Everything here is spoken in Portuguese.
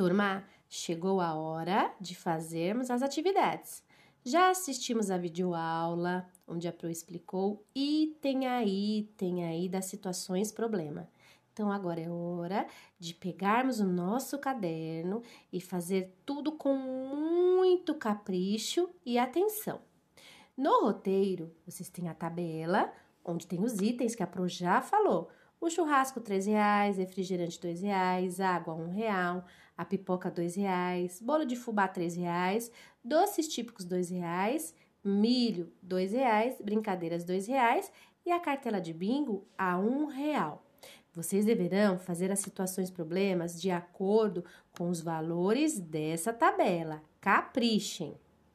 Turma, chegou a hora de fazermos as atividades. Já assistimos a videoaula, onde a Pro explicou item a item aí das situações problema. Então, agora é hora de pegarmos o nosso caderno e fazer tudo com muito capricho e atenção. No roteiro, vocês têm a tabela, onde tem os itens que a Pro já falou. O churrasco, R$ reais, refrigerante, R$ reais, água, R$ real, a pipoca, R$ reais, bolo de fubá, R$ reais, doces típicos, R$ reais, milho, R$ reais, brincadeiras, R$ reais e a cartela de bingo, a um real. Vocês deverão fazer as situações problemas de acordo com os valores dessa tabela. Caprichem!